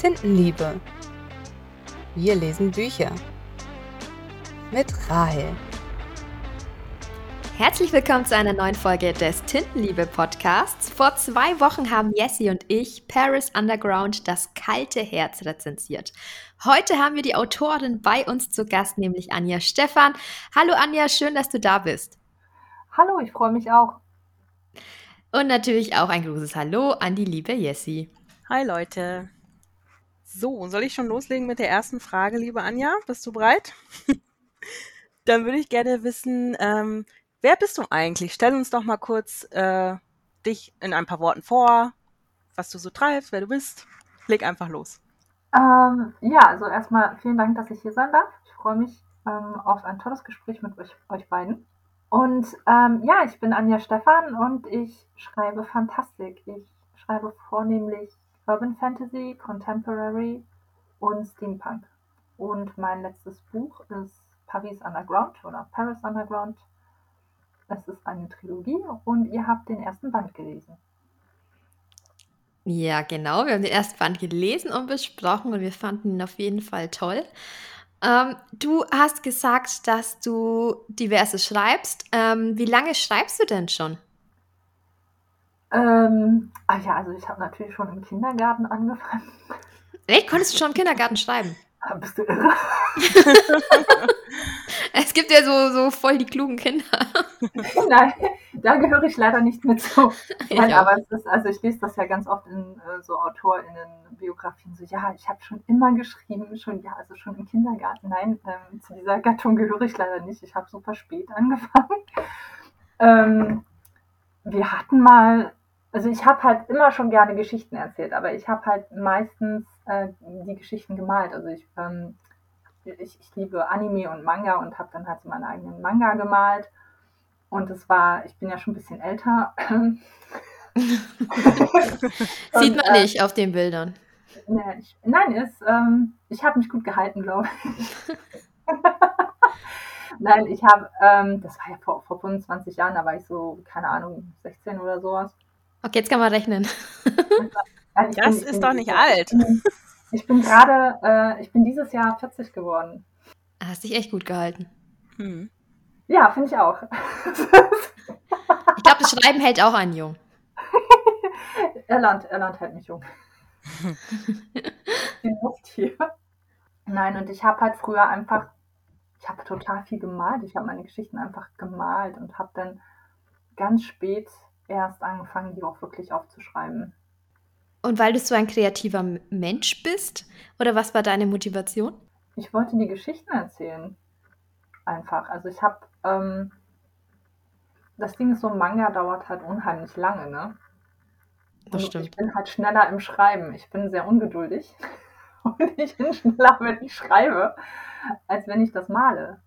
Tintenliebe. Wir lesen Bücher. Mit Rahel. Herzlich willkommen zu einer neuen Folge des Tintenliebe Podcasts. Vor zwei Wochen haben Jessie und ich Paris Underground das kalte Herz rezensiert. Heute haben wir die Autorin bei uns zu Gast, nämlich Anja Stefan. Hallo Anja, schön, dass du da bist. Hallo, ich freue mich auch. Und natürlich auch ein großes Hallo an die liebe Jessie. Hi Leute. So, soll ich schon loslegen mit der ersten Frage, liebe Anja? Bist du bereit? Dann würde ich gerne wissen, ähm, wer bist du eigentlich? Stell uns doch mal kurz äh, dich in ein paar Worten vor, was du so treibst, wer du bist. Leg einfach los. Ähm, ja, also erstmal vielen Dank, dass ich hier sein darf. Ich freue mich ähm, auf ein tolles Gespräch mit euch, euch beiden. Und ähm, ja, ich bin Anja Stefan und ich schreibe Fantastik. Ich schreibe vornehmlich Urban Fantasy, Contemporary und Steampunk. Und mein letztes Buch ist Paris Underground oder Paris Underground. Es ist eine Trilogie und ihr habt den ersten Band gelesen. Ja, genau. Wir haben den ersten Band gelesen und besprochen und wir fanden ihn auf jeden Fall toll. Ähm, du hast gesagt, dass du diverse schreibst. Ähm, wie lange schreibst du denn schon? Ähm, ah ja, also ich habe natürlich schon im Kindergarten angefangen. Echt? Konntest du schon im Kindergarten schreiben? Ah, Bist du irre? Es gibt ja so, so voll die klugen Kinder. Nein, da gehöre ich leider nicht mit zu. Ich Nein, aber es ist, also ich lese das ja ganz oft in äh, so AutorInnen-Biografien, so, ja, ich habe schon immer geschrieben, schon, ja, also schon im Kindergarten. Nein, ähm, zu dieser Gattung gehöre ich leider nicht. Ich habe super spät angefangen. Ähm, wir hatten mal, also ich habe halt immer schon gerne Geschichten erzählt, aber ich habe halt meistens äh, die Geschichten gemalt. Also ich, ähm, ich, ich liebe Anime und Manga und habe dann halt so meinen eigenen Manga gemalt. Und es war, ich bin ja schon ein bisschen älter. Sieht man äh, nicht auf den Bildern. Nee, ich, nein, ist, ähm, ich habe mich gut gehalten, glaube ich. nein, ich habe, ähm, das war ja vor, vor 25 Jahren, da war ich so, keine Ahnung, 16 oder sowas. Okay, jetzt kann man rechnen. Ich Das bin- ist bin doch nicht alt. Ich bin gerade, äh, ich bin dieses Jahr 40 geworden. Hast dich echt gut gehalten. Hm. Ja, finde ich auch. Ich glaube, das Schreiben hält auch einen jung. Irland, Irland hält mich jung. Die Luft hier. Nein, und ich habe halt früher einfach, ich habe total viel gemalt. Ich habe meine Geschichten einfach gemalt und habe dann ganz spät erst angefangen, die auch wirklich aufzuschreiben. Und weil du so ein kreativer Mensch bist? Oder was war deine Motivation? Ich wollte die Geschichten erzählen. Einfach. Also ich habe, ähm, das Ding ist so, Manga dauert halt unheimlich lange, ne? Das Und stimmt. Ich bin halt schneller im Schreiben. Ich bin sehr ungeduldig. Und ich bin schneller, wenn ich schreibe, als wenn ich das male.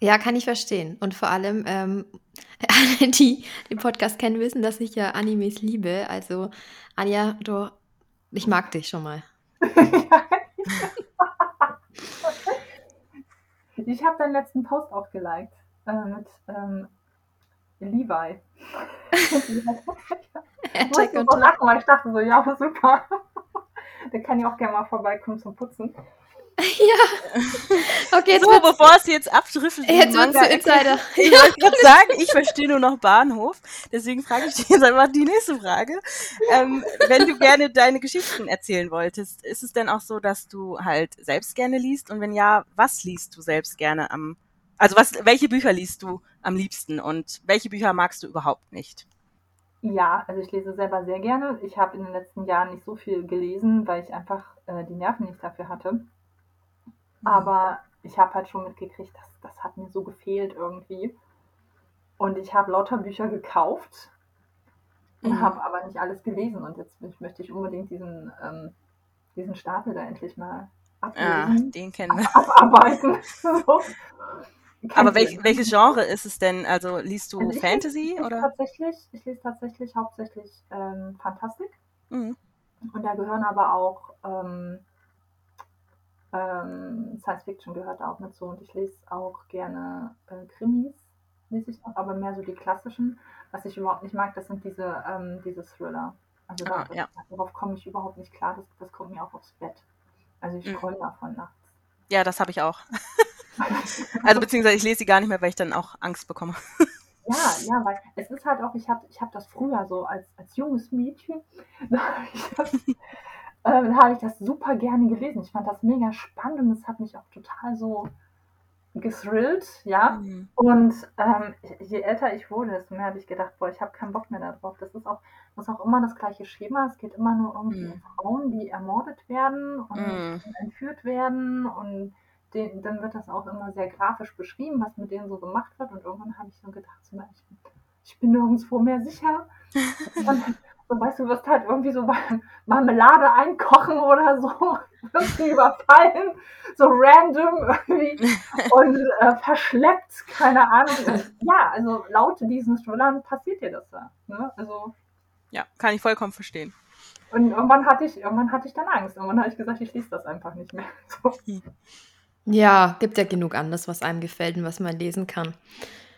Ja, kann ich verstehen. Und vor allem, ähm, alle, die den Podcast kennen, wissen, dass ich ja Animes liebe. Also, Anja, du, ich mag dich schon mal. ich habe deinen letzten Post auch geliked. Äh, mit ähm, Levi. Ich Hashtag musste so lachen, weil ich dachte so, ja, super. Der kann ja auch gerne mal vorbeikommen zum Putzen. Ja. Okay, jetzt So, bevor es jetzt abdriftet. jetzt wird's zu Insider. Ich wollte gerade sagen, ich verstehe nur noch Bahnhof. Deswegen frage ich dich jetzt einfach die nächste Frage. Ähm, wenn du gerne deine Geschichten erzählen wolltest, ist es denn auch so, dass du halt selbst gerne liest? Und wenn ja, was liest du selbst gerne am, also was, welche Bücher liest du am liebsten und welche Bücher magst du überhaupt nicht? Ja, also ich lese selber sehr gerne. Ich habe in den letzten Jahren nicht so viel gelesen, weil ich einfach äh, die Nerven nicht dafür hatte. Aber ich habe halt schon mitgekriegt, dass das hat mir so gefehlt irgendwie. Und ich habe lauter Bücher gekauft und Mhm. habe aber nicht alles gelesen. Und jetzt möcht- möchte ich unbedingt diesen, ähm, diesen Stapel da endlich mal Ja, ablesen, den kennen wir. abarbeiten. so. Aber welch, welches Genre ist es denn? Also liest du Also Fantasy lese oder? Tatsächlich, ich lese tatsächlich hauptsächlich ähm, Fantastik. Mhm. Und da gehören aber auch ähm, ähm, Science Fiction gehört auch mit zu. Und ich lese auch gerne äh, Krimis, lese ich auch, aber mehr so die klassischen. Was ich überhaupt nicht mag, das sind diese, ähm, diese Thriller. Also Ah, da, ja. darauf komme ich überhaupt nicht klar. Das, das kommt mir auch aufs Bett. Also ich Mhm. träume davon nachts. Ja, das habe ich auch. Also beziehungsweise ich lese sie gar nicht mehr, weil ich dann auch Angst bekomme. Ja, ja, weil es ist halt auch, ich habe ich hab das früher so als, als junges Mädchen, da habe ich, das, ähm, da hab ich das super gerne gelesen. Ich fand das mega spannend und es hat mich auch total so gethrillt, ja. Mhm. Und ähm, je älter ich wurde, desto mehr habe ich gedacht, boah, ich habe keinen Bock mehr darauf. Das ist auch, das ist auch immer das gleiche Schema. Es geht immer nur irgendwie Mhm. um Frauen, die ermordet werden und Mhm. entführt werden. Und den, dann wird das auch immer sehr grafisch beschrieben, was mit denen so gemacht wird. Und irgendwann habe ich so gedacht, ich, bin, ich bin nirgendwo mehr sicher. Und, so, weißt du, du wirst halt irgendwie so beim Marmelade einkochen oder so, wirst du überfallen, so random irgendwie und äh, verschleppt, keine Ahnung. Ja, also laut diesen Thrillern passiert dir das da. Ne? Also, Ja, kann ich vollkommen verstehen. und irgendwann hatte ich, irgendwann hatte ich dann Angst. Irgendwann habe ich gesagt, ich lese das einfach nicht mehr. So. Ja, gibt ja genug anderes, was einem gefällt und was man lesen kann.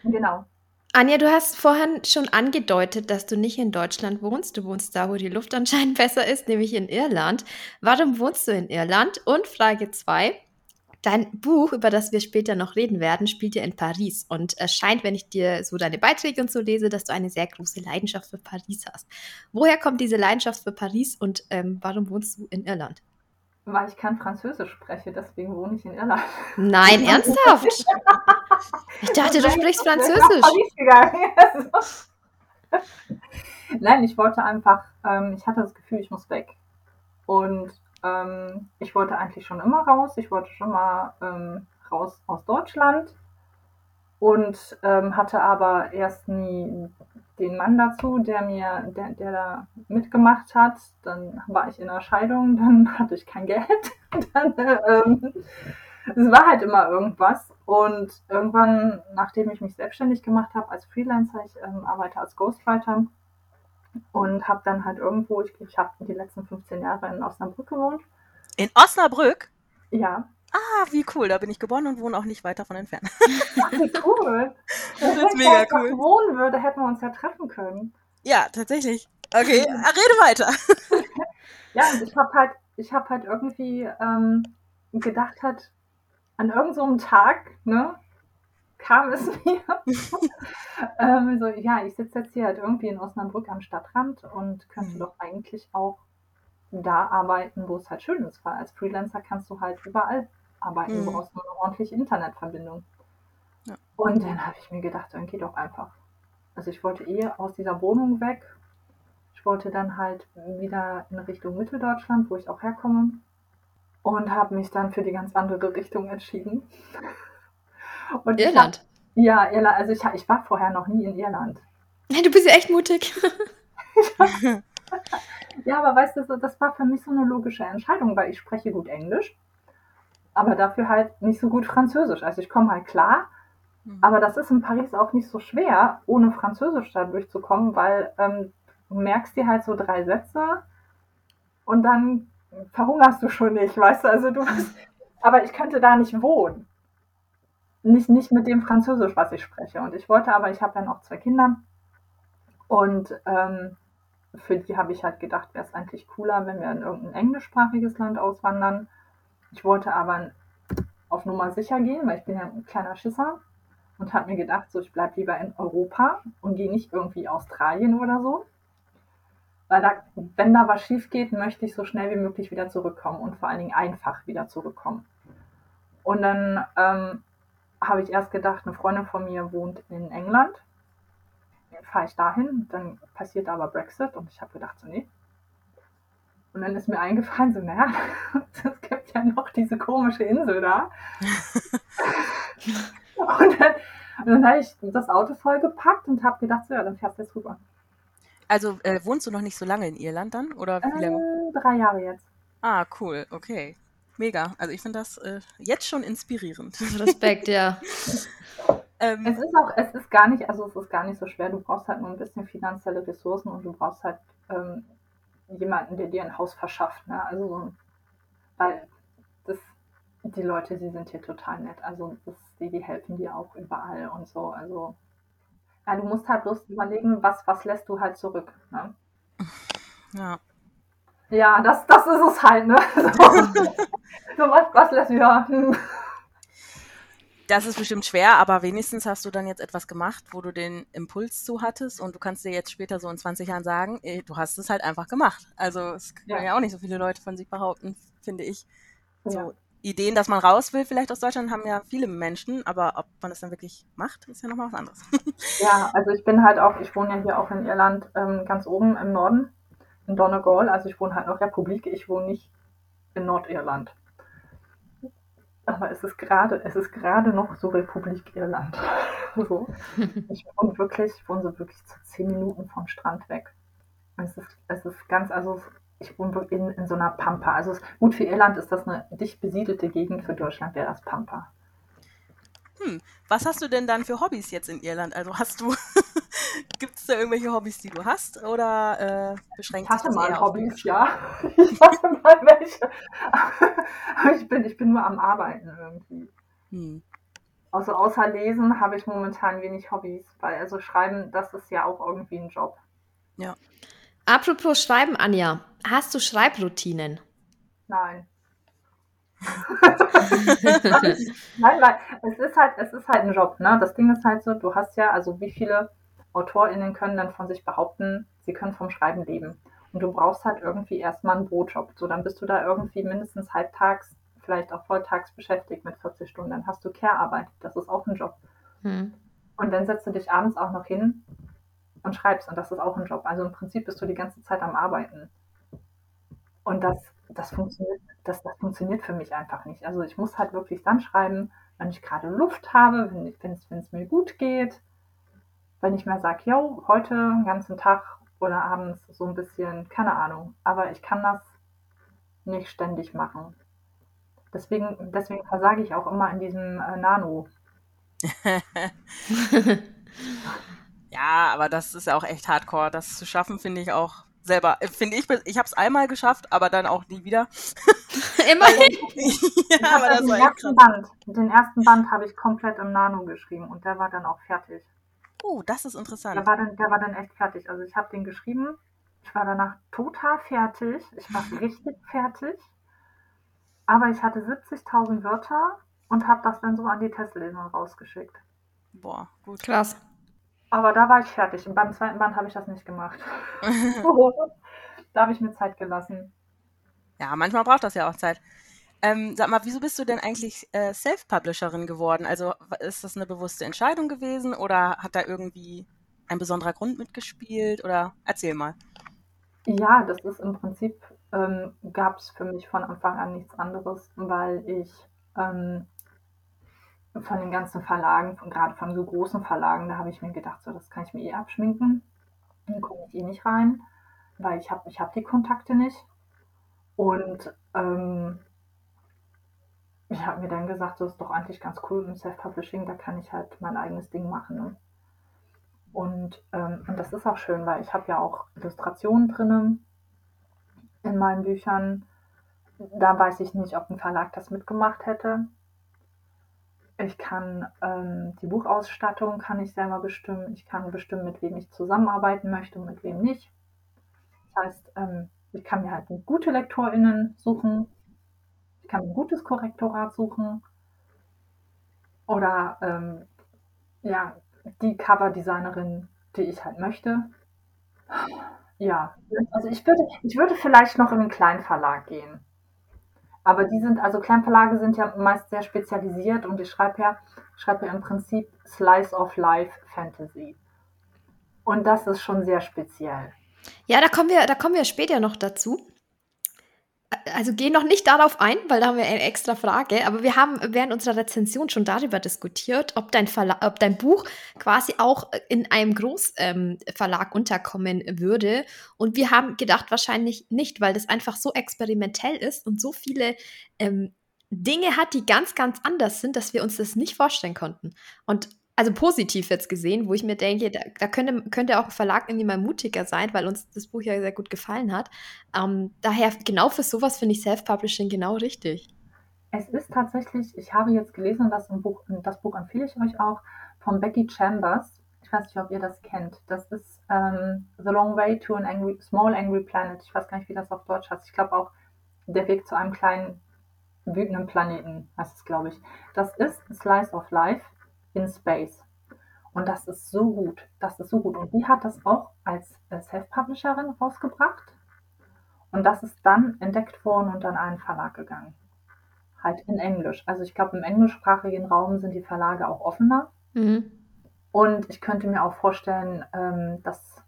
Genau. Anja, du hast vorhin schon angedeutet, dass du nicht in Deutschland wohnst. Du wohnst da, wo die Luft anscheinend besser ist, nämlich in Irland. Warum wohnst du in Irland? Und Frage 2. Dein Buch, über das wir später noch reden werden, spielt ja in Paris. Und es scheint, wenn ich dir so deine Beiträge und so lese, dass du eine sehr große Leidenschaft für Paris hast. Woher kommt diese Leidenschaft für Paris und ähm, warum wohnst du in Irland? Weil ich kein Französisch spreche, deswegen wohne ich in Irland. Nein, ernsthaft? Ich dachte, du sprichst Französisch. Nein, ich wollte einfach, ähm, ich hatte das Gefühl, ich muss weg. Und ähm, ich wollte eigentlich schon immer raus. Ich wollte schon mal ähm, raus aus Deutschland und ähm, hatte aber erst nie den Mann dazu, der mir, der, der da mitgemacht hat. Dann war ich in der Scheidung, dann hatte ich kein Geld. dann, ähm, es war halt immer irgendwas. Und irgendwann, nachdem ich mich selbstständig gemacht habe als Freelancer, ich ähm, arbeite als Ghostwriter und habe dann halt irgendwo, ich, ich habe die letzten 15 Jahre in Osnabrück gewohnt. In Osnabrück? Ja, Ah, wie cool. Da bin ich geboren und wohne auch nicht weit davon entfernt. Ach, wie cool. Das ist Wenn ich mega cool. wohnen würde, hätten wir uns ja treffen können. Ja, tatsächlich. Okay, rede weiter. Ja, und ich habe halt, ich habe halt irgendwie ähm, gedacht hat, an irgendeinem so einem Tag, ne, kam es mir, ähm, so, ja, ich sitze jetzt hier halt irgendwie in Osnabrück am Stadtrand und könnte Mhm. doch eigentlich auch da arbeiten, wo es halt schön ist, weil als Freelancer kannst du halt überall arbeiten, Mhm. du brauchst nur eine ordentliche Internetverbindung. Ja. Und dann habe ich mir gedacht, dann geh doch einfach. Also ich wollte eh aus dieser Wohnung weg. Ich wollte dann halt wieder in Richtung Mitteldeutschland, wo ich auch herkomme. Und habe mich dann für die ganz andere Richtung entschieden. Und ich hab- Irland. ja, Irland. Also ich, ich war vorher noch nie in Irland. Hey, du bist ja echt mutig. Ja, aber weißt du, das war für mich so eine logische Entscheidung, weil ich spreche gut Englisch, aber dafür halt nicht so gut Französisch. Also ich komme halt klar, aber das ist in Paris auch nicht so schwer, ohne Französisch da durchzukommen, weil ähm, du merkst dir halt so drei Sätze und dann verhungerst du schon nicht, weißt du? Also du aber ich könnte da nicht wohnen. Nicht, nicht mit dem Französisch, was ich spreche. Und ich wollte aber, ich habe ja noch zwei Kinder und ähm, für die habe ich halt gedacht, wäre es eigentlich cooler, wenn wir in irgendein englischsprachiges Land auswandern. Ich wollte aber auf Nummer sicher gehen, weil ich bin ja ein kleiner Schisser und habe mir gedacht, so ich bleibe lieber in Europa und gehe nicht irgendwie Australien oder so. Weil da, wenn da was schief geht, möchte ich so schnell wie möglich wieder zurückkommen und vor allen Dingen einfach wieder zurückkommen. Und dann ähm, habe ich erst gedacht, eine Freundin von mir wohnt in England. Fahre ich dahin, dann passiert aber Brexit und ich habe gedacht, so nee. Und dann ist mir eingefallen, so naja, es gibt ja noch diese komische Insel da. und dann, dann habe ich das Auto vollgepackt und habe gedacht, so ja, dann fährst du jetzt rüber. Also äh, wohnst du noch nicht so lange in Irland dann? Oder wie lange? Ähm, drei Jahre jetzt. Ah, cool, okay. Mega. Also ich finde das äh, jetzt schon inspirierend. Respekt, ja. Ähm, Es ist auch, es ist gar nicht, also es ist gar nicht so schwer. Du brauchst halt nur ein bisschen finanzielle Ressourcen und du brauchst halt ähm, jemanden, der dir ein Haus verschafft. Ne? Also, weil das, die Leute, die sind hier total nett. Also das, die, die helfen dir auch überall und so. Also ja, du musst halt bloß überlegen, was, was lässt du halt zurück. Ne? Ja. Ja, das, das ist es halt, ne? So, so was, was lässt ja. hm. Das ist bestimmt schwer, aber wenigstens hast du dann jetzt etwas gemacht, wo du den Impuls zu hattest und du kannst dir jetzt später so in 20 Jahren sagen, ey, du hast es halt einfach gemacht. Also es können Ja. ja auch nicht so viele Leute von sich behaupten, finde ich. So Ja. Ideen, dass man raus will, vielleicht aus Deutschland, haben ja viele Menschen, aber ob man es dann wirklich macht, ist ja nochmal was anderes. Ja, also ich bin halt auch, ich wohne ja hier auch in Irland ähm, ganz oben im Norden, in Donegal. Also ich wohne halt noch Republik, ich wohne nicht in Nordirland. Aber es ist gerade, es ist gerade noch so Republik Irland. so. Ich wohne wirklich, ich wohne so wirklich zu zehn Minuten vom Strand weg. Es ist, es ist ganz, also ich wohne in, in so einer Pampa. Also es, gut für Irland ist das eine dicht besiedelte Gegend, für Deutschland wäre das Pampa. Hm, was hast du denn dann für Hobbys jetzt in Irland? Also hast du, gibt es da irgendwelche Hobbys, die du hast oder äh, Ich beschränkt hatte das mal eher auf Hobbys, ja. Ich hatte mal welche. Aber ich bin, ich bin nur am Arbeiten irgendwie. Hm. Also außer Lesen habe ich momentan wenig Hobbys, weil also Schreiben, das ist ja auch irgendwie ein Job. Apropos Schreiben, Anja, hast du Schreibroutinen? Nein. Nein, weil es ist halt, es ist halt ein Job, ne? Das Ding ist halt so, du hast ja, also wie viele AutorInnen können dann von sich behaupten, sie können vom Schreiben leben. Und du brauchst halt irgendwie erstmal einen Brotjob. So, dann bist du da irgendwie mindestens halbtags, vielleicht auch volltags beschäftigt mit 40 Stunden. Dann hast du Care-Arbeit. Das ist auch ein Job. Hm. Und dann setzt du dich abends auch noch hin und schreibst. Und das ist auch ein Job. Also im Prinzip bist du die ganze Zeit am Arbeiten. Und das, das, funktioniert, das, das funktioniert für mich einfach nicht. Also ich muss halt wirklich dann schreiben, wenn ich gerade Luft habe, wenn es mir gut geht. Wenn ich mal sage, yo, heute den ganzen Tag oder abends so ein bisschen, keine Ahnung. Aber ich kann das nicht ständig machen. Deswegen, deswegen versage ich auch immer in diesem äh, Nano. Ja, aber das ist ja auch echt hardcore. Das zu schaffen, finde ich auch selber. äh, Finde ich, ich habe es einmal geschafft, aber dann auch nie wieder. Immerhin. Ich ja, aber das den war ersten. Band, den ersten Band habe ich komplett im Nano geschrieben und der war dann auch fertig. Oh, das ist interessant. Der war dann, der war dann echt fertig. Also ich habe den geschrieben, ich war danach total fertig, ich war richtig fertig, aber ich hatte 70.000 Wörter und habe das dann so an die Testleser rausgeschickt. Boah, gut. Krass. Aber da war ich fertig und beim zweiten Band habe ich das nicht gemacht. da habe ich mir Zeit gelassen. Ja, manchmal braucht das ja auch Zeit. Ähm, sag mal, wieso bist du denn eigentlich äh, Self-Publisherin geworden? Also ist das eine bewusste Entscheidung gewesen oder hat da irgendwie ein besonderer Grund mitgespielt? Oder erzähl mal. Ja, das ist im Prinzip, ähm, gab es für mich von Anfang an nichts anderes, weil ich ähm, von den ganzen Verlagen, von, gerade von so großen Verlagen, da habe ich mir gedacht, so, das kann ich mir eh abschminken. Dann komme ich eh nicht rein, weil ich habe ich hab die Kontakte nicht. Und ähm, ich habe mir dann gesagt, das ist doch eigentlich ganz cool im Self-Publishing, da kann ich halt mein eigenes Ding machen. Ne? Und, ähm, und das ist auch schön, weil ich habe ja auch Illustrationen drinnen in meinen Büchern. Da weiß ich nicht, ob ein Verlag das mitgemacht hätte. Ich kann ähm, die Buchausstattung kann ich selber bestimmen. Ich kann bestimmen, mit wem ich zusammenarbeiten möchte und mit wem nicht. Das heißt, ähm, ich kann mir halt gute LektorInnen suchen. Ich kann ein gutes Korrektorat suchen. Oder ähm, ja, die Coverdesignerin, die ich halt möchte. Ja, also ich würde, ich würde vielleicht noch in einen Kleinverlag gehen. Aber die sind, also Kleinverlage sind ja meist sehr spezialisiert und ich schreibe ja, schreibe ja im Prinzip Slice of Life Fantasy. Und das ist schon sehr speziell. Ja, da kommen wir, da kommen wir später noch dazu. Also geh noch nicht darauf ein, weil da haben wir eine extra Frage. Aber wir haben während unserer Rezension schon darüber diskutiert, ob dein, Verla ob dein Buch quasi auch in einem Großverlag unterkommen würde. Und wir haben gedacht, wahrscheinlich nicht, weil das einfach so experimentell ist und so viele ähm, Dinge hat, die ganz, ganz anders sind, dass wir uns das nicht vorstellen konnten. Und also positiv jetzt gesehen, wo ich mir denke, da, da könnte, könnte auch ein Verlag irgendwie mal mutiger sein, weil uns das Buch ja sehr gut gefallen hat. Ähm, daher, genau für sowas finde ich Self-Publishing genau richtig. Es ist tatsächlich, ich habe jetzt gelesen, dass im Buch, das Buch empfehle ich euch auch, von Becky Chambers. Ich weiß nicht, ob ihr das kennt. Das ist ähm, The Long Way to an Angry, Small Angry Planet. Ich weiß gar nicht, wie das auf Deutsch heißt. Ich glaube auch Der Weg zu einem kleinen wütenden Planeten heißt es, glaube ich. Das ist Slice of Life in Space. Und das ist so gut. Das ist so gut. Und die hat das auch als Self-Publisherin rausgebracht. Und das ist dann entdeckt worden und an einen Verlag gegangen. Halt in Englisch. Also ich glaube, im englischsprachigen Raum sind die Verlage auch offener. Mhm. Und ich könnte mir auch vorstellen, ähm, dass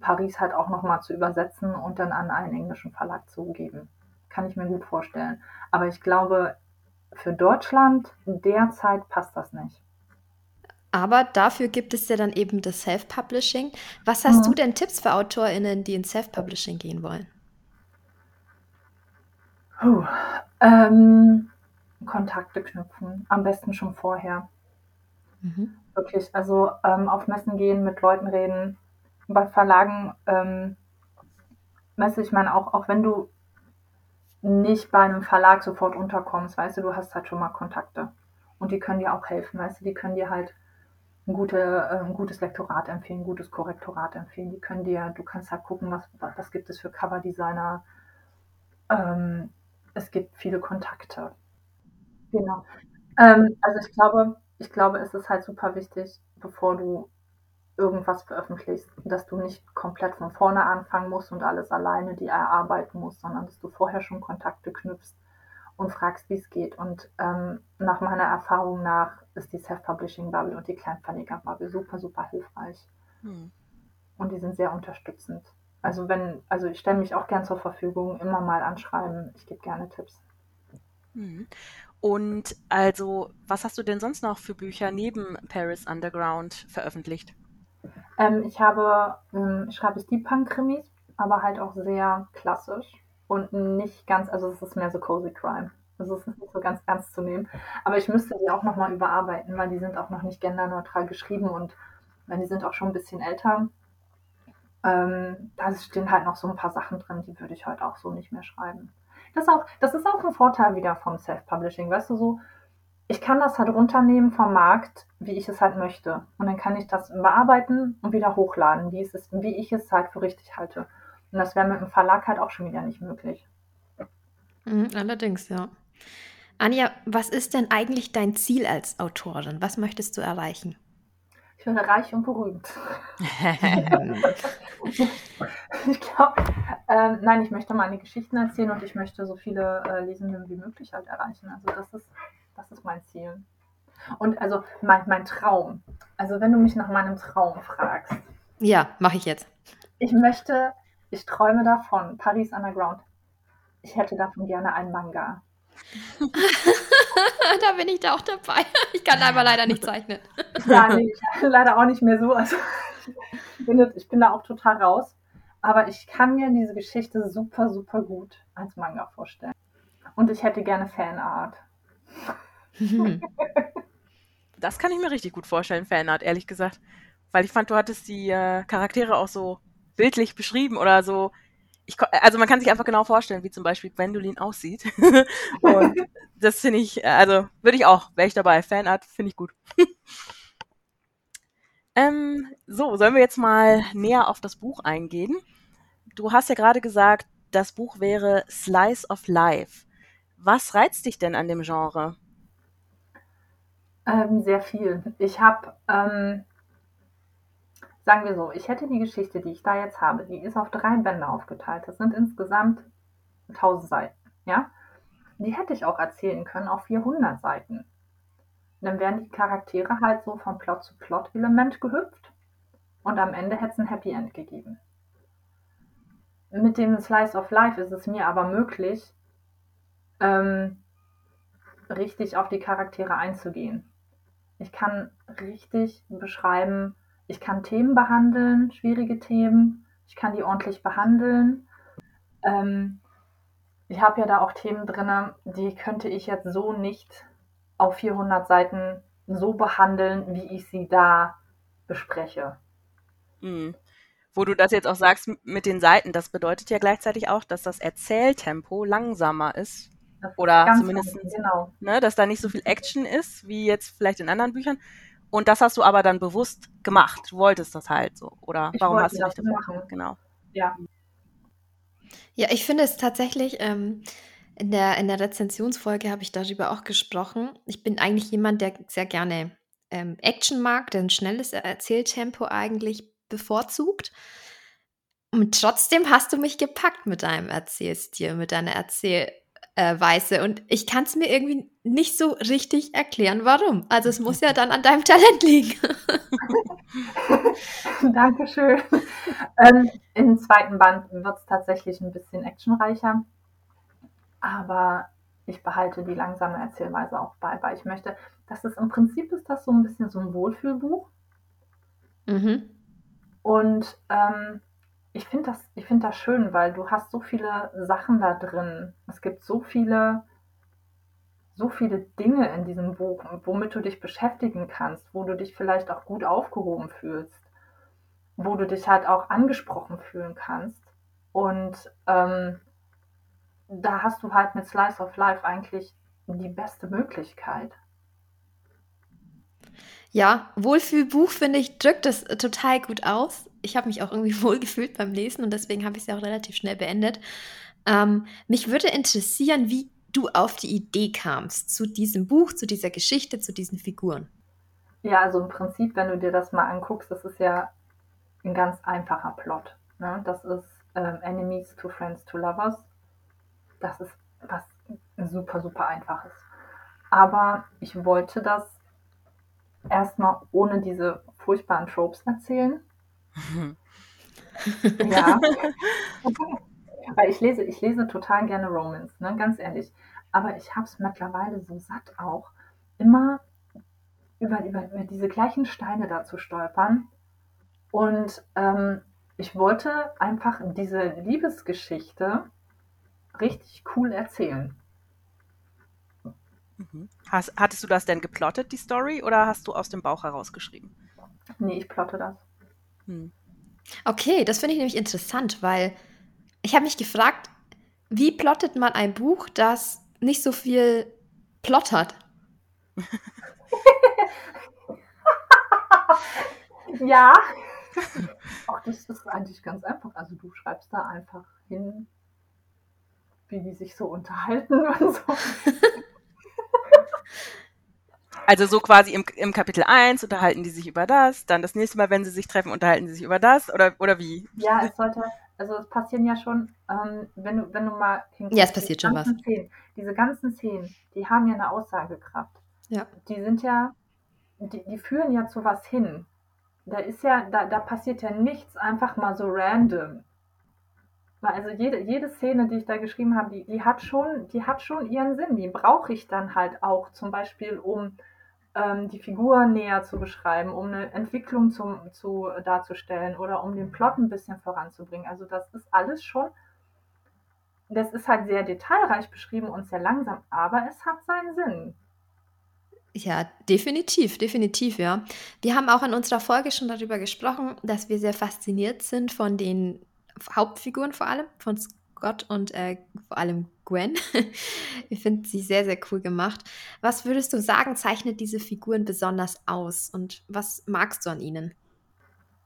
Paris halt auch nochmal zu übersetzen und dann an einen englischen Verlag zu geben. Kann ich mir gut vorstellen. Aber ich glaube, für Deutschland derzeit passt das nicht. Aber dafür gibt es ja dann eben das Self-Publishing. Was hast Mhm. du denn Tipps für AutorInnen, die ins Self-Publishing gehen wollen? Puh. Ähm, Kontakte knüpfen. Am besten schon vorher. Mhm. Wirklich. Also ähm, auf Messen gehen, mit Leuten reden. Bei Verlagen, ähm, du, ich meine, auch, auch wenn du nicht bei einem Verlag sofort unterkommst, weißt du, du hast halt schon mal Kontakte. Und die können dir auch helfen, weißt du, die können dir halt ein, gute, äh, ein gutes Lektorat empfehlen, ein gutes Korrektorat empfehlen. Die können dir, du kannst halt gucken, was, was gibt es für Coverdesigner. Ähm, es gibt viele Kontakte. Genau. Ähm, also ich glaube, ich glaube, es ist halt super wichtig, bevor du irgendwas veröffentlichst, dass du nicht komplett von vorne anfangen musst und alles alleine die erarbeiten musst, sondern dass du vorher schon Kontakte knüpfst und fragst, wie es geht. Und ähm, nach meiner Erfahrung nach ist die Self-Publishing-Bubble und die Kleinverleger-Bubble super, super hilfreich. Hm. Und die sind sehr unterstützend. Also wenn, also ich stelle mich auch gern zur Verfügung, immer mal anschreiben, ich gebe gerne Tipps. Hm. Und also, was hast du denn sonst noch für Bücher neben Paris Underground veröffentlicht? Ähm, ich habe, ähm, ich schreibe Steampunk-Krimis, aber halt auch sehr klassisch und nicht ganz, also es ist mehr so Cozy Crime. Also es ist nicht so ganz ernst zu nehmen. Aber ich müsste die auch nochmal überarbeiten, weil die sind auch noch nicht genderneutral geschrieben und weil die sind auch schon ein bisschen älter. Ähm, da stehen halt noch so ein paar Sachen drin, die würde ich heute auch so nicht mehr schreiben. Das, ist auch, das ist auch ein Vorteil wieder vom Self-Publishing, weißt du, so, ich kann das halt runternehmen vom Markt, wie ich es halt möchte. Und dann kann ich das bearbeiten und wieder hochladen, wie, es ist, wie ich es halt für richtig halte. Und das wäre mit dem Verlag halt auch schon wieder nicht möglich. Mhm, allerdings, ja. Anja, was ist denn eigentlich dein Ziel als Autorin? Was möchtest du erreichen? Ich werde reich und berühmt. ich glaube, ähm, nein, ich möchte meine Geschichten erzählen und ich möchte so viele äh, Lesenden wie möglich halt erreichen. Also das ist, das ist mein Ziel. Und also mein, mein Traum. Also wenn du mich nach meinem Traum fragst. Ja, mache ich jetzt. Ich möchte, ich träume davon, Paris Underground. Ich hätte davon gerne einen Manga. da bin ich da auch dabei. Ich kann aber leider nicht zeichnen. Ja, nee, ich, leider auch nicht mehr so. Also ich bin, ich bin da auch total raus. Aber ich kann mir diese Geschichte super, super gut als Manga vorstellen. Und ich hätte gerne Fanart. Das kann ich mir richtig gut vorstellen, Fanart, ehrlich gesagt. Weil ich fand, du hattest die äh, Charaktere auch so bildlich beschrieben oder so. Ich, also man kann sich einfach genau vorstellen, wie zum Beispiel Gwendolyn aussieht. Und das finde ich, also würde ich auch, wäre ich dabei. Fanart finde ich gut. ähm, so, sollen wir jetzt mal näher auf das Buch eingehen? Du hast ja gerade gesagt, das Buch wäre Slice of Life. Was reizt dich denn an dem Genre? Ähm, sehr viel. Ich habe, ähm, sagen wir so, ich hätte die Geschichte, die ich da jetzt habe, die ist auf drei Bände aufgeteilt. Das sind insgesamt 1000 Seiten, ja? Die hätte ich auch erzählen können auf 400 Seiten. Dann wären die Charaktere halt so von Plot zu Plot-Element gehüpft und am Ende hätte es ein Happy End gegeben. Mit dem Slice of Life ist es mir aber möglich, ähm, richtig auf die Charaktere einzugehen. Ich kann richtig beschreiben, ich kann Themen behandeln, schwierige Themen, ich kann die ordentlich behandeln. Ähm, ich habe ja da auch Themen drin, die könnte ich jetzt so nicht auf 400 Seiten so behandeln, wie ich sie da bespreche. Mhm. Wo du das jetzt auch sagst mit den Seiten, das bedeutet ja gleichzeitig auch, dass das Erzähltempo langsamer ist. Das Oder zumindest, genau. ne, dass da nicht so viel Action ist, wie jetzt vielleicht in anderen Büchern. Und das hast du aber dann bewusst gemacht. Du wolltest das halt so. Oder Ich warum hast du das dafür machen. Genau. Ja, Ja, ich finde es tatsächlich, ähm, in der, in der Rezensionsfolge habe ich darüber auch gesprochen. Ich bin eigentlich jemand, der sehr gerne ähm, Action mag, der ein schnelles Erzähltempo eigentlich bevorzugt. Und trotzdem hast du mich gepackt mit deinem Erzählstil, mit deiner Erzählweise. Und ich kann es mir irgendwie nicht so richtig erklären, warum. Also es muss ja dann an deinem Talent liegen. Dankeschön. ähm, Im zweiten Band wird es tatsächlich ein bisschen actionreicher. Aber ich behalte die langsame Erzählweise auch bei, weil ich möchte, dass es im Prinzip ist das so ein bisschen so ein Wohlfühlbuch. Mhm. Und ähm, ich finde das, find das schön, weil du hast so viele Sachen da drin. Es gibt so viele, so viele Dinge in diesem Buch, womit du dich beschäftigen kannst, wo du dich vielleicht auch gut aufgehoben fühlst, wo du dich halt auch angesprochen fühlen kannst. Und ähm, da hast du halt mit Slice of Life eigentlich die beste Möglichkeit. Ja, Wohlfühlbuch, finde ich, drückt das total gut aus. Ich habe mich auch irgendwie wohlgefühlt beim Lesen und deswegen habe ich es ja auch relativ schnell beendet. Ähm, mich würde interessieren, wie du auf die Idee kamst zu diesem Buch, zu dieser Geschichte, zu diesen Figuren. Ja, also im Prinzip, wenn du dir das mal anguckst, das ist ja ein ganz einfacher Plot. Ne? Das ist ähm, Enemies to Friends to Lovers. Das ist was super, super einfaches. Aber ich wollte das erstmal ohne diese furchtbaren Tropes erzählen. Ja. Weil ich lese, ich lese total gerne Romans, ne? ganz ehrlich. Aber ich habe es mittlerweile so satt auch, immer über, über, über diese gleichen Steine da zu stolpern. Und ähm, ich wollte einfach diese Liebesgeschichte richtig cool erzählen. Mhm. Hast, hattest du das denn geplottet, die Story, oder hast du aus dem Bauch herausgeschrieben? Nee, ich plotte das. Hm. Okay, das finde ich nämlich interessant, weil ich habe mich gefragt, wie plottet man ein Buch, das nicht so viel Plot hat? Ja. Auch das ist eigentlich ganz einfach. Also du schreibst da einfach hin, wie die sich so unterhalten und so. Also so quasi im, im Kapitel 1 unterhalten die sich über das, dann das nächste Mal, wenn sie sich treffen, unterhalten sie sich über das oder, oder wie? Ja, es sollte, also es passieren ja schon, ähm, wenn du, wenn du mal hinguckst, Ja, es passiert schon was. Szenen, diese ganzen Szenen, die haben ja eine Aussagekraft. Ja. Die sind ja, die, die führen ja zu was hin. Da ist ja, da, da passiert ja nichts einfach mal so random. Also jede, jede Szene, die ich da geschrieben habe, die, die hat schon, die hat schon ihren Sinn. Die brauche ich dann halt auch, zum Beispiel, um ähm, die Figur näher zu beschreiben, um eine Entwicklung zum, zu darzustellen oder um den Plot ein bisschen voranzubringen. Also das ist alles schon, das ist halt sehr detailreich beschrieben und sehr langsam, aber es hat seinen Sinn. Ja, definitiv, definitiv, ja. Wir haben auch in unserer Folge schon darüber gesprochen, dass wir sehr fasziniert sind von den Hauptfiguren vor allem, von Scott und äh, vor allem Gwen. Ich finde sie sehr, sehr cool gemacht. Was würdest du sagen, zeichnet diese Figuren besonders aus und was magst du an ihnen?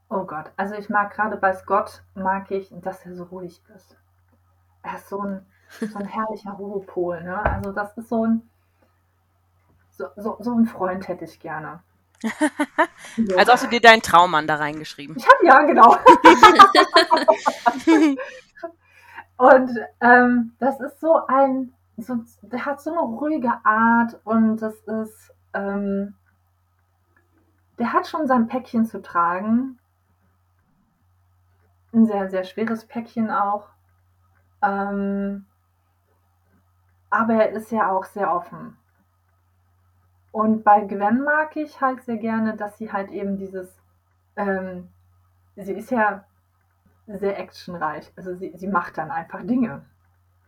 Oh Gott, also ich mag gerade bei Scott, mag ich, dass er so ruhig ist. Er ist so ein, so ein herrlicher Ruhepol, ne? Also das ist so ein, so, so, so ein Freund hätte ich gerne. So. Also hast du dir deinen Traummann da reingeschrieben. Ich habe ja, genau. und ähm, das ist so ein, so, der hat so eine ruhige Art und das ist, ähm, der hat schon sein Päckchen zu tragen. Ein sehr, sehr schweres Päckchen auch. Ähm, aber er ist ja auch sehr offen. Und bei Gwen mag ich halt sehr gerne, dass sie halt eben dieses, ähm, sie ist ja sehr actionreich. Also sie, sie macht dann einfach Dinge.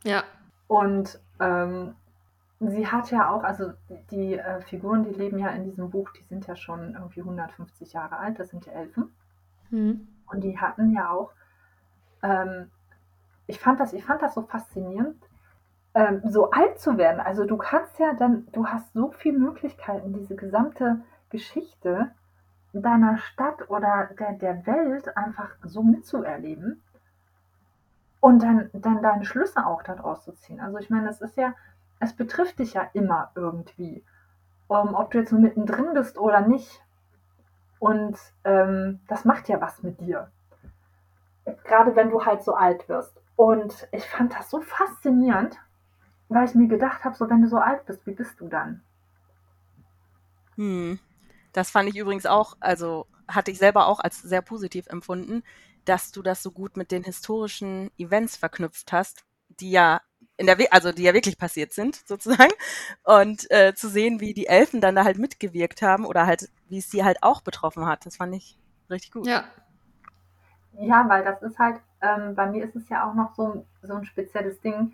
Ja, Und ähm, sie hat ja auch, also die äh, Figuren, die leben ja in diesem Buch, die sind ja schon irgendwie 150 Jahre alt, das sind ja Elfen. hm. Und die hatten ja auch, ähm, ich, fand das, ich fand das so faszinierend, ähm, so alt zu werden. Also du kannst ja dann, du hast so viele Möglichkeiten, diese gesamte Geschichte deiner Stadt oder der, der Welt einfach so mitzuerleben und dann, dann deine Schlüsse auch daraus zu ziehen. Also ich meine, es ist ja, es betrifft dich ja immer irgendwie, um, ähm, ob du jetzt nur mittendrin bist oder nicht. Und ähm, das macht ja was mit dir. Gerade wenn du halt so alt wirst. Und ich fand das so faszinierend, weil ich mir gedacht habe, so wenn du so alt bist, wie bist du dann? Hm. Das fand ich übrigens auch, also hatte ich selber auch als sehr positiv empfunden, dass du das so gut mit den historischen Events verknüpft hast, die ja in der, also die ja wirklich passiert sind, sozusagen. Und äh, zu sehen, wie die Elfen dann da halt mitgewirkt haben oder halt, wie es sie halt auch betroffen hat, das fand ich richtig gut. Ja. Ja, weil das ist halt, ähm, bei mir ist es ja auch noch so, so ein spezielles Ding.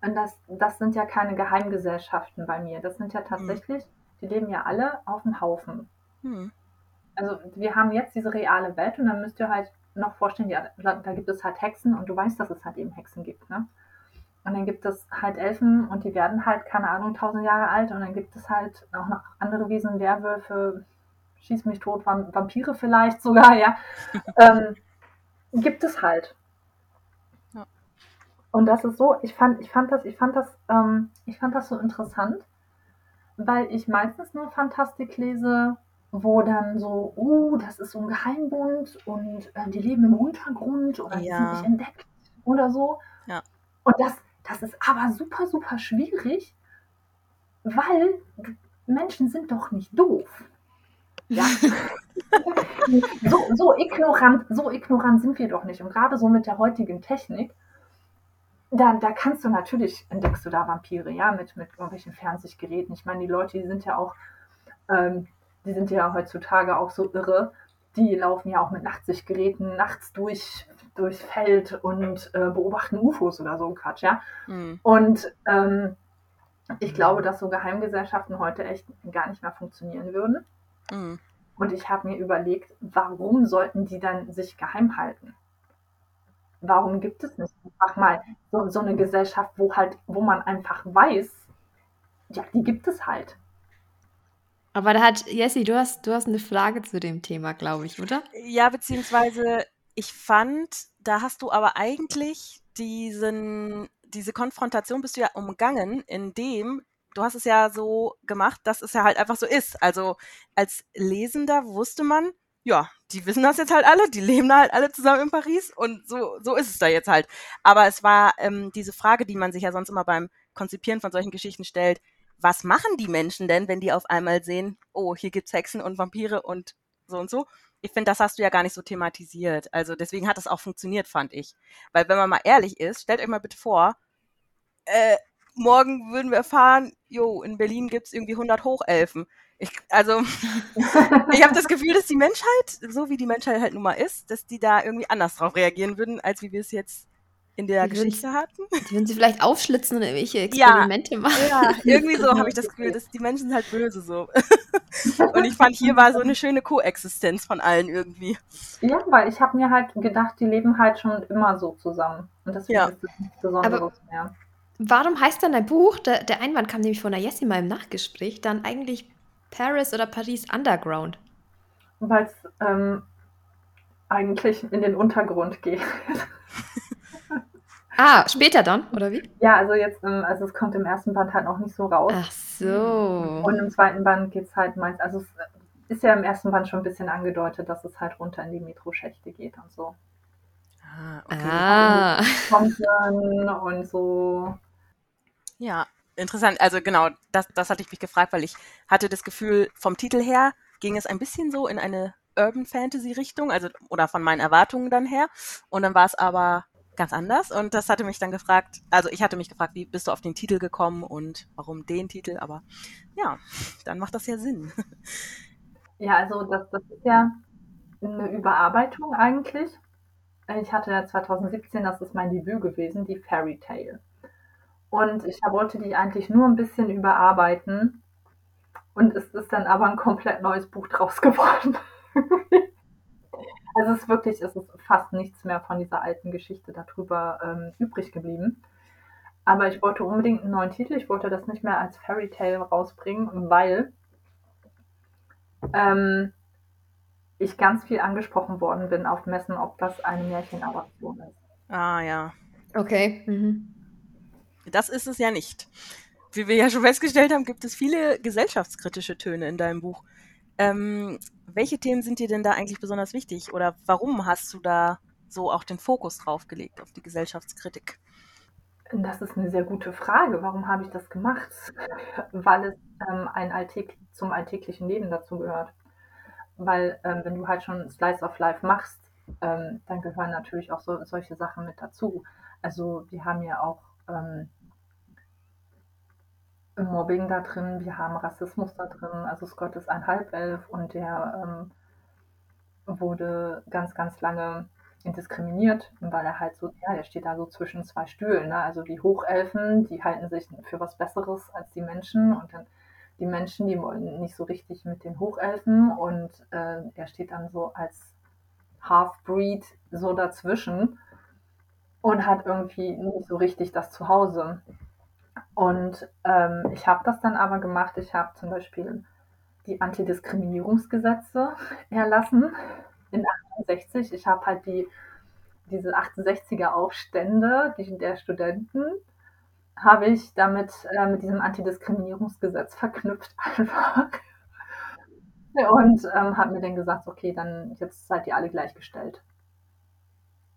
Und das, das sind ja keine Geheimgesellschaften bei mir. Das sind ja hm. tatsächlich, hm. die leben ja alle auf dem Haufen. Hm. Also wir haben jetzt diese reale Welt und dann müsst ihr halt noch vorstellen, ja, da gibt es halt Hexen und du weißt, dass es halt eben Hexen gibt. Ne? Und dann gibt es halt Elfen und die werden halt, keine Ahnung, tausend Jahre alt. Und dann gibt es halt auch noch andere Wesen, Werwölfe, schieß mich tot, Vampire vielleicht sogar, ja. ähm, gibt es halt. Und das ist so, ich fand, ich fand das, ich fand das, ähm, ich fand das so interessant, weil ich meistens nur Fantastik lese, wo dann so, oh, das ist so ein Geheimbund und äh, die leben im Untergrund oder ja. sind nicht entdeckt oder so. Ja. Und das, das ist aber super, super schwierig, weil Menschen sind doch nicht doof. Ja. so, so, ignorant, so ignorant sind wir doch nicht. Und gerade so mit der heutigen Technik, da, da kannst du natürlich, entdeckst du da Vampire, ja, mit, mit irgendwelchen Fernsehgeräten. Ich meine, die Leute, die sind ja auch, ähm, die sind ja heutzutage auch so irre. Die laufen ja auch mit Nachtsichtgeräten nachts durch, durchs Feld und äh, beobachten UFOs oder so Quatsch, ja. Mhm. Und ähm, ich glaube, dass so Geheimgesellschaften heute echt gar nicht mehr funktionieren würden. Mhm. Und ich habe mir überlegt, warum sollten die dann sich geheim halten? Warum gibt es nicht einfach mal so, so eine Gesellschaft, wo halt, wo man einfach weiß, ja, die gibt es halt. Aber da hat, Jessie, du hast, du hast eine Frage zu dem Thema, glaube ich, oder? Ja, beziehungsweise ich fand, da hast du aber eigentlich diesen, diese Konfrontation bist du ja umgangen, indem du hast es ja so gemacht, dass es ja halt einfach so ist. Also als Lesender wusste man, ja, die wissen das jetzt halt alle, die leben da halt alle zusammen in Paris und so, so ist es da jetzt halt. Aber es war ähm, diese Frage, die man sich ja sonst immer beim Konzipieren von solchen Geschichten stellt, was machen die Menschen denn, wenn die auf einmal sehen, oh, hier gibt's Hexen und Vampire und so und so. Ich finde, das hast du ja gar nicht so thematisiert. Also deswegen hat das auch funktioniert, fand ich. Weil wenn man mal ehrlich ist, stellt euch mal bitte vor, äh, morgen würden wir erfahren, jo, in Berlin gibt es irgendwie 100 Hochelfen. Ich, also, ich habe das Gefühl, dass die Menschheit, so wie die Menschheit halt nun mal ist, dass die da irgendwie anders drauf reagieren würden, als wie wir es jetzt in der die Geschichte hatten. Die würden sie vielleicht aufschlitzen und irgendwelche Experimente ja, machen. Ja, irgendwie so habe ich das Gefühl, dass die Menschen halt böse so. und ich fand, hier war so eine schöne Koexistenz von allen irgendwie. Ja, weil ich habe mir halt gedacht, die leben halt schon immer so zusammen. Und deswegen ja. ist es nichts Besonderes Aber mehr. Warum heißt dann dein Buch, der, der Einwand kam nämlich von der Jessie mal im Nachgespräch, dann eigentlich Paris oder Paris Underground? Weil es ähm, eigentlich in den Untergrund geht. ah, später dann, oder wie? Ja, also jetzt, also es kommt im ersten Band halt noch nicht so raus. Ach so. Und im zweiten Band geht es halt meist, also es ist ja im ersten Band schon ein bisschen angedeutet, dass es halt runter in die Metroschächte geht und so. Ah, okay. Ah. Kommt dann und so. Ja, interessant. Also genau, das, das hatte ich mich gefragt, weil ich hatte das Gefühl, vom Titel her ging es ein bisschen so in eine Urban Fantasy Richtung, also oder von meinen Erwartungen dann her. Und dann war es aber ganz anders. Und das hatte mich dann gefragt, also ich hatte mich gefragt, wie bist du auf den Titel gekommen und warum den Titel? Aber ja, dann macht das ja Sinn. Ja, also das, das ist ja eine Überarbeitung eigentlich. Ich hatte ja 2017, das ist mein Debüt gewesen, die Fairy Tale. Und ich wollte die eigentlich nur ein bisschen überarbeiten. Und es ist dann aber ein komplett neues Buch draus geworden. also es ist wirklich, es ist fast nichts mehr von dieser alten Geschichte darüber ähm, übrig geblieben. Aber ich wollte unbedingt einen neuen Titel. Ich wollte das nicht mehr als Fairy Tale rausbringen, weil ähm, ich ganz viel angesprochen worden bin auf Messen, ob das eine Märchenadaption ist. Ah ja. Okay. Mhm. Das ist es ja nicht. Wie wir ja schon festgestellt haben, gibt es viele gesellschaftskritische Töne in deinem Buch. Ähm, welche Themen sind dir denn da eigentlich besonders wichtig? Oder warum hast du da so auch den Fokus drauf gelegt, auf die Gesellschaftskritik? Das ist eine sehr gute Frage. Warum habe ich das gemacht? Weil es ähm, ein Alltäg zum alltäglichen Leben dazu gehört. Weil ähm, wenn du halt schon Slice of Life machst, ähm, dann gehören natürlich auch so, solche Sachen mit dazu. Also wir haben ja auch ähm, Mobbing da drin, wir haben Rassismus da drin. Also Scott ist ein Halbelf und der ähm, wurde ganz, ganz lange diskriminiert, weil er halt so, ja, er steht da so zwischen zwei Stühlen. Ne? Also die Hochelfen, die halten sich für was Besseres als die Menschen und dann die Menschen, die wollen nicht so richtig mit den Hochelfen und äh, er steht dann so als Half-Breed so dazwischen und hat irgendwie nicht so richtig das Zuhause. Und ähm, ich habe das dann aber gemacht. Ich habe zum Beispiel die Antidiskriminierungsgesetze erlassen in 68. Ich habe halt die, diese 68er Aufstände die, der Studenten, habe ich damit äh, mit diesem Antidiskriminierungsgesetz verknüpft einfach. Und ähm, habe mir dann gesagt, okay, dann jetzt seid ihr alle gleichgestellt.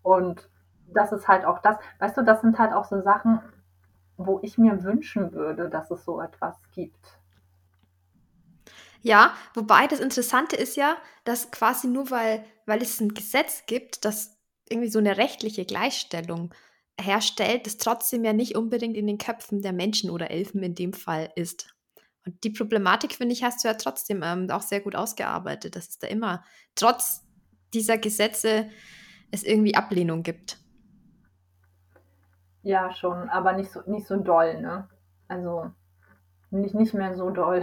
Und das ist halt auch das, weißt du, das sind halt auch so Sachen, wo ich mir wünschen würde, dass es so etwas gibt. Ja, wobei das Interessante ist ja, dass quasi nur weil, weil es ein Gesetz gibt, das irgendwie so eine rechtliche Gleichstellung herstellt, das trotzdem ja nicht unbedingt in den Köpfen der Menschen oder Elfen in dem Fall ist. Und die Problematik, finde ich, hast du ja trotzdem ähm, auch sehr gut ausgearbeitet, dass es da immer trotz dieser Gesetze es irgendwie Ablehnung gibt. Ja, schon, aber nicht so, nicht so doll, ne? Also nicht, nicht mehr so doll.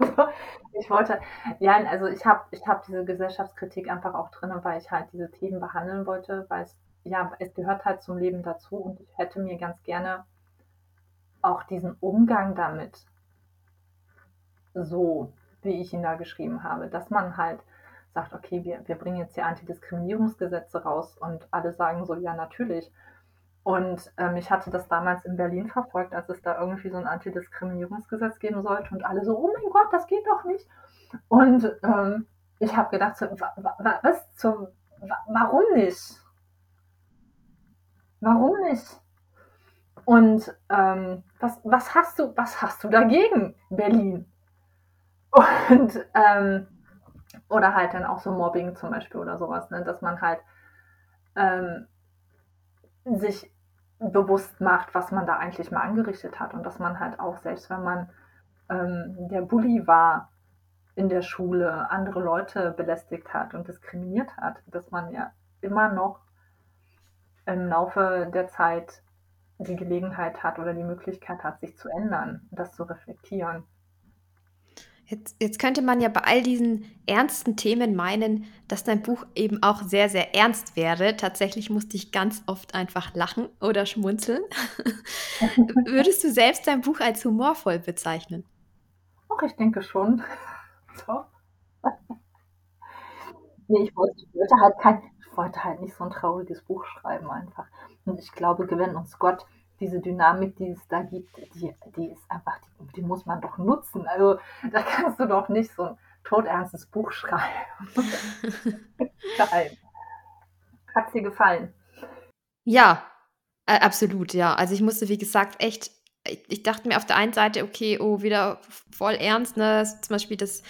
ich wollte, ja, also ich habe ich hab diese Gesellschaftskritik einfach auch drin, weil ich halt diese Themen behandeln wollte, weil es, ja, es gehört halt zum Leben dazu und ich hätte mir ganz gerne auch diesen Umgang damit so, wie ich ihn da geschrieben habe, dass man halt sagt, okay, wir, wir bringen jetzt hier Antidiskriminierungsgesetze raus und alle sagen so, ja, natürlich. Und ähm, ich hatte das damals in Berlin verfolgt, als es da irgendwie so ein Antidiskriminierungsgesetz geben sollte und alle so, oh mein Gott, das geht doch nicht. Und ähm, ich habe gedacht, so, wa, wa, was zum, wa, warum nicht? Warum nicht? Und ähm, was, was hast du, was hast du dagegen, Berlin? Und ähm, oder halt dann auch so Mobbing zum Beispiel oder sowas, ne? dass man halt ähm, sich bewusst macht, was man da eigentlich mal angerichtet hat und dass man halt auch, selbst wenn man ähm, der Bully war in der Schule, andere Leute belästigt hat und diskriminiert hat, dass man ja immer noch im Laufe der Zeit die Gelegenheit hat oder die Möglichkeit hat, sich zu ändern, das zu reflektieren. Jetzt, jetzt könnte man ja bei all diesen ernsten Themen meinen, dass dein Buch eben auch sehr, sehr ernst wäre. Tatsächlich musste ich ganz oft einfach lachen oder schmunzeln. Würdest du selbst dein Buch als humorvoll bezeichnen? Ach, ich denke schon. So. nee, ich wollte, ich wollte halt kein, ich wollte halt nicht so ein trauriges Buch schreiben einfach. Und ich glaube, wenn uns Gott diese Dynamik, die es da gibt, die, die ist einfach, die, die muss man doch nutzen. Also da kannst du doch nicht so ein todernstes Buch schreiben. Geil. Hat dir gefallen? Ja, äh, absolut, ja. Also ich musste, wie gesagt, echt, ich, ich, dachte mir auf der einen Seite, okay, oh, wieder voll ernst, ne? Zum Beispiel das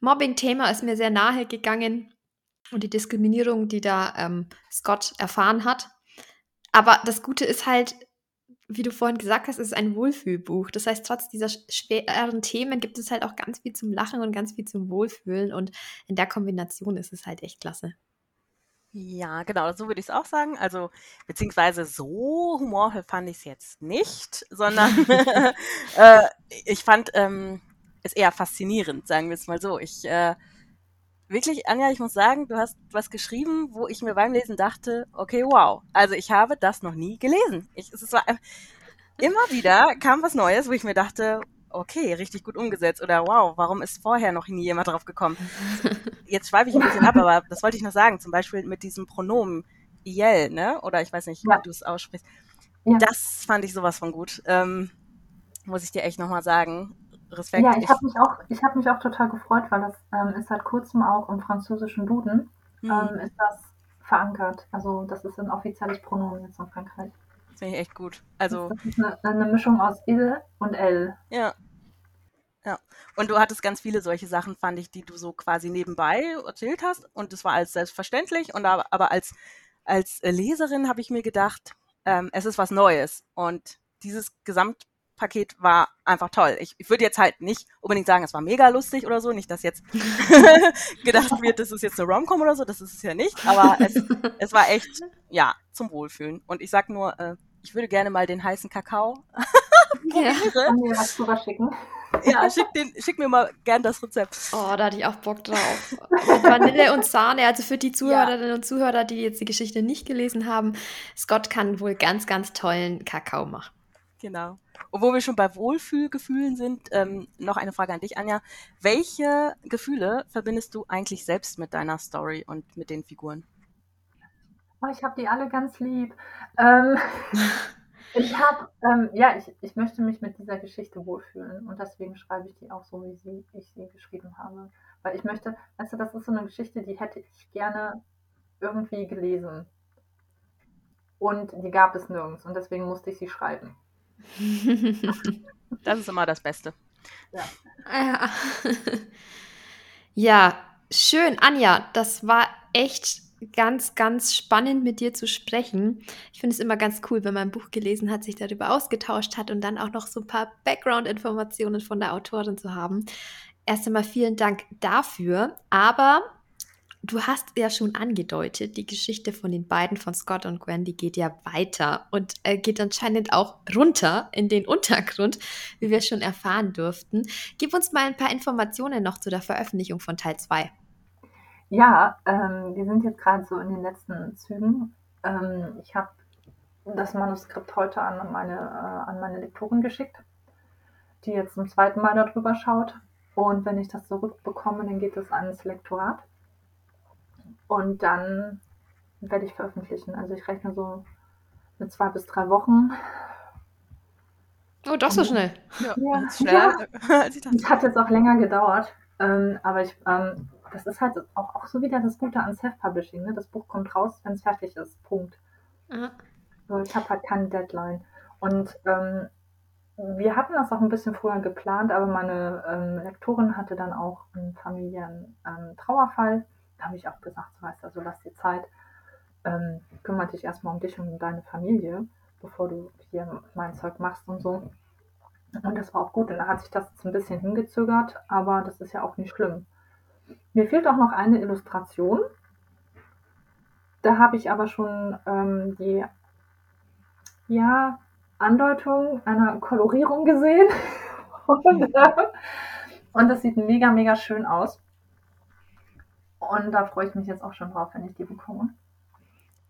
Mobbing-Thema ist mir sehr nahe gegangen und die Diskriminierung, die da ähm, Scott erfahren hat. Aber das Gute ist halt, wie du vorhin gesagt hast, ist es ein Wohlfühlbuch. Das heißt, trotz dieser schweren Themen gibt es halt auch ganz viel zum Lachen und ganz viel zum Wohlfühlen. Und in der Kombination ist es halt echt klasse. Ja, genau, so würde ich es auch sagen. Also, beziehungsweise so humorvoll fand ich es jetzt nicht, sondern äh, ich fand ähm, es eher faszinierend, sagen wir es mal so. Ich äh, wirklich, Anja, ich muss sagen, du hast was geschrieben, wo ich mir beim Lesen dachte, okay, wow. Also ich habe das noch nie gelesen. Ich, es war immer wieder kam was Neues, wo ich mir dachte, okay, richtig gut umgesetzt oder wow, warum ist vorher noch nie jemand drauf gekommen? Jetzt schweife ich ein bisschen ab, aber das wollte ich noch sagen, zum Beispiel mit diesem Pronomen Iel, ne? Oder ich weiß nicht, ja. wie du es aussprichst. Ja. Das fand ich sowas von gut. Ähm, muss ich dir echt nochmal sagen. Respekt. Ja, ich habe mich, auch, hab mich auch total gefreut, weil das ähm, ist seit kurzem auch im französischen Duden mhm. ähm, ist das verankert. Also das ist ein offizielles Pronomen jetzt in Frankreich. Das finde ich echt gut. Also, das ist eine, eine Mischung aus Il und L. Ja, ja. Und du hattest ganz viele solche Sachen, fand ich, die du so quasi nebenbei erzählt hast. Und das war alles selbstverständlich. Und aber, aber als, als Leserin habe ich mir gedacht, ähm, es ist was Neues. Und dieses Gesamt Paket war einfach toll. Ich, ich würde jetzt halt nicht unbedingt sagen, es war mega lustig oder so, nicht, dass jetzt gedacht wird, das ist jetzt eine Romcom oder so, das ist es ja nicht, aber es, es war echt, ja, zum Wohlfühlen. Und ich sag nur, äh, ich würde gerne mal den heißen Kakao ja. mir was drüber schicken. Ja, schick, den, schick mir mal gern das Rezept. Oh, da hatte ich auch Bock drauf. Mit Vanille und Sahne, also für die Zuhörerinnen ja. und Zuhörer, die jetzt die Geschichte nicht gelesen haben, Scott kann wohl ganz, ganz tollen Kakao machen. Genau. Und wo wir schon bei Wohlfühlgefühlen sind, ähm, noch eine Frage an dich, Anja. Welche Gefühle verbindest du eigentlich selbst mit deiner Story und mit den Figuren? Oh, ich habe die alle ganz lieb. Ähm, ich habe, ähm, ja, ich, ich möchte mich mit dieser Geschichte wohlfühlen und deswegen schreibe ich die auch so, wie sie, ich sie geschrieben habe. Weil ich möchte, weißt du, das ist so eine Geschichte, die hätte ich gerne irgendwie gelesen. Und die gab es nirgends und deswegen musste ich sie schreiben. das ist immer das Beste. Ja. ja. ja, schön, Anja. Das war echt ganz, ganz spannend mit dir zu sprechen. Ich finde es immer ganz cool, wenn man ein Buch gelesen hat, sich darüber ausgetauscht hat und dann auch noch so ein paar Background-Informationen von der Autorin zu haben. Erst einmal vielen Dank dafür. Aber Du hast ja schon angedeutet, die Geschichte von den beiden, von Scott und Gwen, die geht ja weiter und äh, geht anscheinend auch runter in den Untergrund, wie wir schon erfahren durften. Gib uns mal ein paar Informationen noch zu der Veröffentlichung von Teil 2. Ja, ähm, wir sind jetzt gerade so in den letzten Zügen. Ähm, ich habe das Manuskript heute an meine, äh, an meine Lektorin geschickt, die jetzt zum zweiten Mal darüber schaut. Und wenn ich das zurückbekomme, dann geht es ans Lektorat. Und dann werde ich veröffentlichen. Also ich rechne so mit zwei bis drei Wochen. Oh, doch so schnell. Ja, ja. schneller. Ja. Es hat jetzt auch länger gedauert. Ähm, aber ich, ähm, das ist halt auch, auch so wieder das Gute an Self-Publishing. Ne? Das Buch kommt raus, wenn es fertig ist. Punkt. So, ich habe halt keine Deadline. Und ähm, wir hatten das auch ein bisschen früher geplant, aber meine ähm, Lektorin hatte dann auch einen familiären ähm, Trauerfall da habe ich auch gesagt, so weißt du, also lass dir Zeit, ähm, kümmere dich erstmal um dich und um deine Familie, bevor du hier mein Zeug machst und so. Und das war auch gut. Und da hat sich das jetzt ein bisschen hingezögert, aber das ist ja auch nicht schlimm. Mir fehlt auch noch eine Illustration. Da habe ich aber schon ähm, die ja, Andeutung einer Kolorierung gesehen. und, äh, und das sieht mega, mega schön aus. Und da freue ich mich jetzt auch schon drauf, wenn ich die bekomme.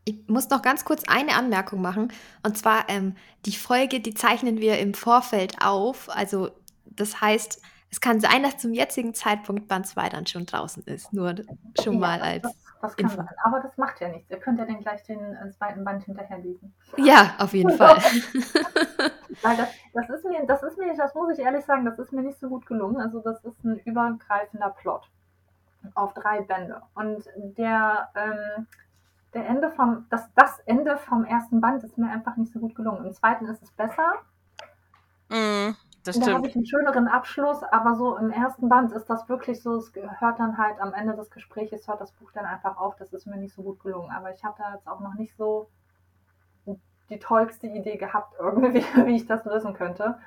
Ich muss noch ganz kurz eine Anmerkung machen. Und zwar, ähm, die Folge, die zeichnen wir im Vorfeld auf. Also, das heißt, es kann sein, dass zum jetzigen Zeitpunkt Band 2 dann schon draußen ist. Nur schon ja, mal als. Das, das kann Info. sein. Aber das macht ja nichts. Ihr könnt ja dann gleich den äh, zweiten Band hinterher lesen. Ja, auf jeden Fall. Weil das, das ist mir, das ist mir, das muss ich ehrlich sagen, das ist mir nicht so gut gelungen. Also, das ist ein übergreifender Plot auf drei Bände. Und der, ähm, der Ende vom, das, das Ende vom ersten Band ist mir einfach nicht so gut gelungen. Im zweiten ist es besser. Mm, das da habe ich einen schöneren Abschluss, aber so im ersten Band ist das wirklich so, es hört dann halt am Ende des Gesprächs, hört das Buch dann einfach auf. Das ist mir nicht so gut gelungen. Aber ich habe da jetzt auch noch nicht so die tollste Idee gehabt, irgendwie, wie ich das lösen könnte.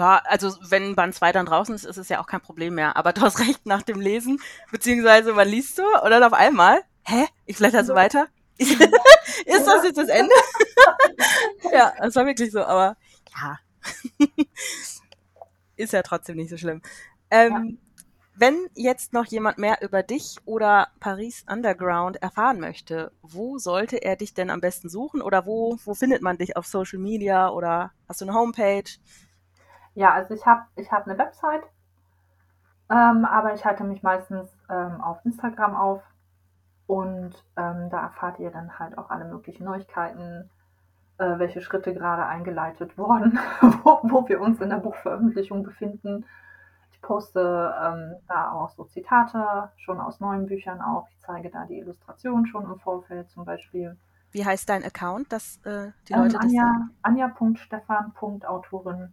Ja, also wenn Band 2 dann draußen ist, ist es ja auch kein Problem mehr. Aber du hast recht nach dem Lesen, beziehungsweise wann liest du? Und dann auf einmal, hä? Ich blätter so weiter. ist das jetzt das Ende? ja, das war wirklich so, aber ja. ist ja trotzdem nicht so schlimm. Ähm, ja. Wenn jetzt noch jemand mehr über dich oder Paris Underground erfahren möchte, wo sollte er dich denn am besten suchen oder wo, wo findet man dich auf Social Media oder hast du eine Homepage? Ja, also ich habe ich hab eine Website, ähm, aber ich halte mich meistens ähm, auf Instagram auf und ähm, da erfahrt ihr dann halt auch alle möglichen Neuigkeiten, äh, welche Schritte gerade eingeleitet wurden, wo, wo, wir uns in der Buchveröffentlichung befinden. Ich poste ähm, da auch so Zitate, schon aus neuen Büchern auch. Ich zeige da die Illustration schon im Vorfeld zum Beispiel. Wie heißt dein Account, dass äh, die Leute ähm, Anja, Anja.stefan.autorin.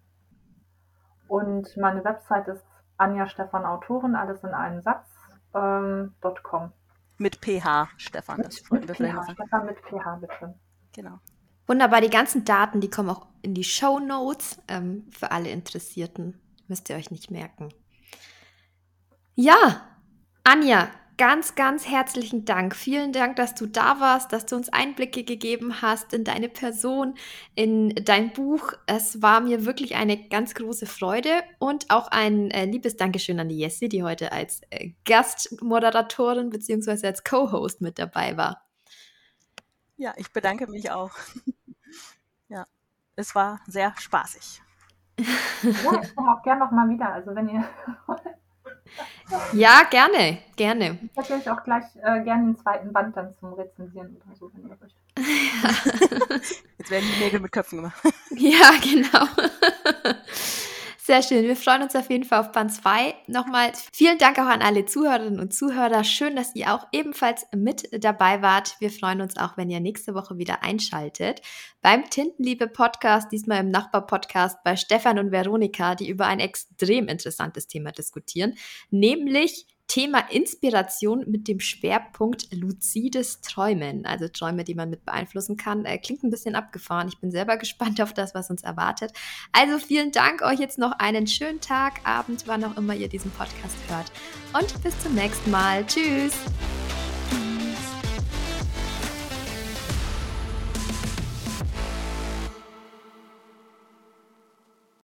Und meine Website ist Anja Stefan Autorin, alles in einem Satz, ähm, .com. Mit PH, Stefan. Mit, mit PH, Stefan mit PH, bitte. Genau. Wunderbar, die ganzen Daten, die kommen auch in die Show Notes ähm, für alle Interessierten. Müsst ihr euch nicht merken. Ja, Anja, ganz, ganz herzlichen Dank. Vielen Dank, dass du da warst, dass du uns Einblicke gegeben hast in deine Person, in dein Buch. Es war mir wirklich eine ganz große Freude und auch ein äh, liebes Dankeschön an die Jessie, die heute als äh, Gastmoderatorin bzw. als Co-Host mit dabei war. Ja, ich bedanke mich auch. ja, es war sehr spaßig. ja, ich komme auch gerne noch mal wieder. Also wenn ihr ja, gerne, gerne. Ich hätte euch auch gleich äh, gerne den zweiten Band dann zum Rezensieren oder so, wenn ihr möchtet. Jetzt werden die Nägel mit Köpfen gemacht. Ja, genau. Sehr schön. Wir freuen uns auf jeden Fall auf Band 2. Nochmal vielen Dank auch an alle Zuhörerinnen und Zuhörer. Schön, dass ihr auch ebenfalls mit dabei wart. Wir freuen uns auch, wenn ihr nächste Woche wieder einschaltet. Beim Tintenliebe Podcast, diesmal im Nachbar-Podcast bei Stefan und Veronika, die über ein extrem interessantes Thema diskutieren, nämlich Thema Inspiration mit dem Schwerpunkt luzides Träumen, also Träume, die man mit beeinflussen kann. Äh, klingt ein bisschen abgefahren. Ich bin selber gespannt auf das, was uns erwartet. Also vielen Dank euch jetzt noch einen schönen Tag, Abend, wann auch immer ihr diesen Podcast hört. Und bis zum nächsten Mal. Tschüss.